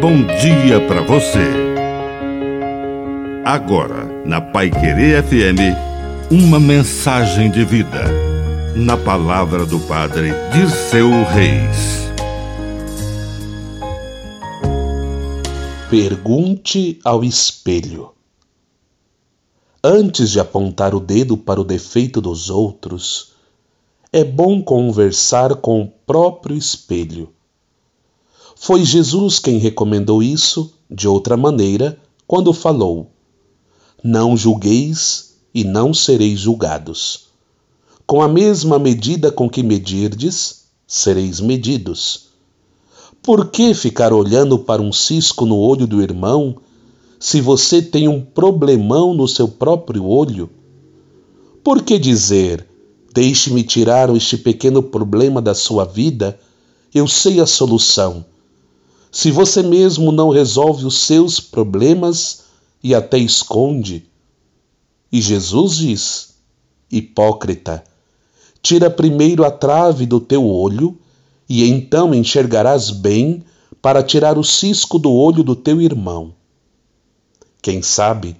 bom dia para você. Agora, na Pai Querer FM, uma mensagem de vida. Na palavra do Padre Dirceu Reis. Pergunte ao espelho. Antes de apontar o dedo para o defeito dos outros, é bom conversar com o próprio espelho foi Jesus quem recomendou isso de outra maneira quando falou: Não julgueis e não sereis julgados. Com a mesma medida com que medirdes, sereis medidos. Por que ficar olhando para um cisco no olho do irmão se você tem um problemão no seu próprio olho? Por que dizer: Deixe-me tirar este pequeno problema da sua vida, eu sei a solução se você mesmo não resolve os seus problemas e até esconde. E Jesus diz: Hipócrita, tira primeiro a trave do teu olho, e então enxergarás bem para tirar o cisco do olho do teu irmão. Quem sabe,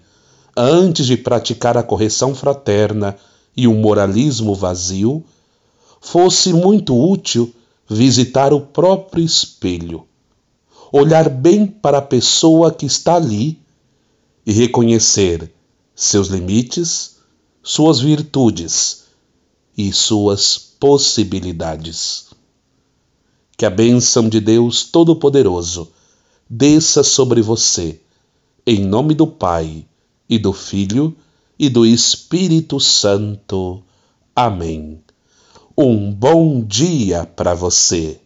antes de praticar a correção fraterna e o moralismo vazio, fosse muito útil visitar o próprio espelho olhar bem para a pessoa que está ali e reconhecer seus limites, suas virtudes e suas possibilidades. Que a bênção de Deus Todo-Poderoso desça sobre você, em nome do Pai, e do Filho, e do Espírito Santo. Amém. Um bom dia para você.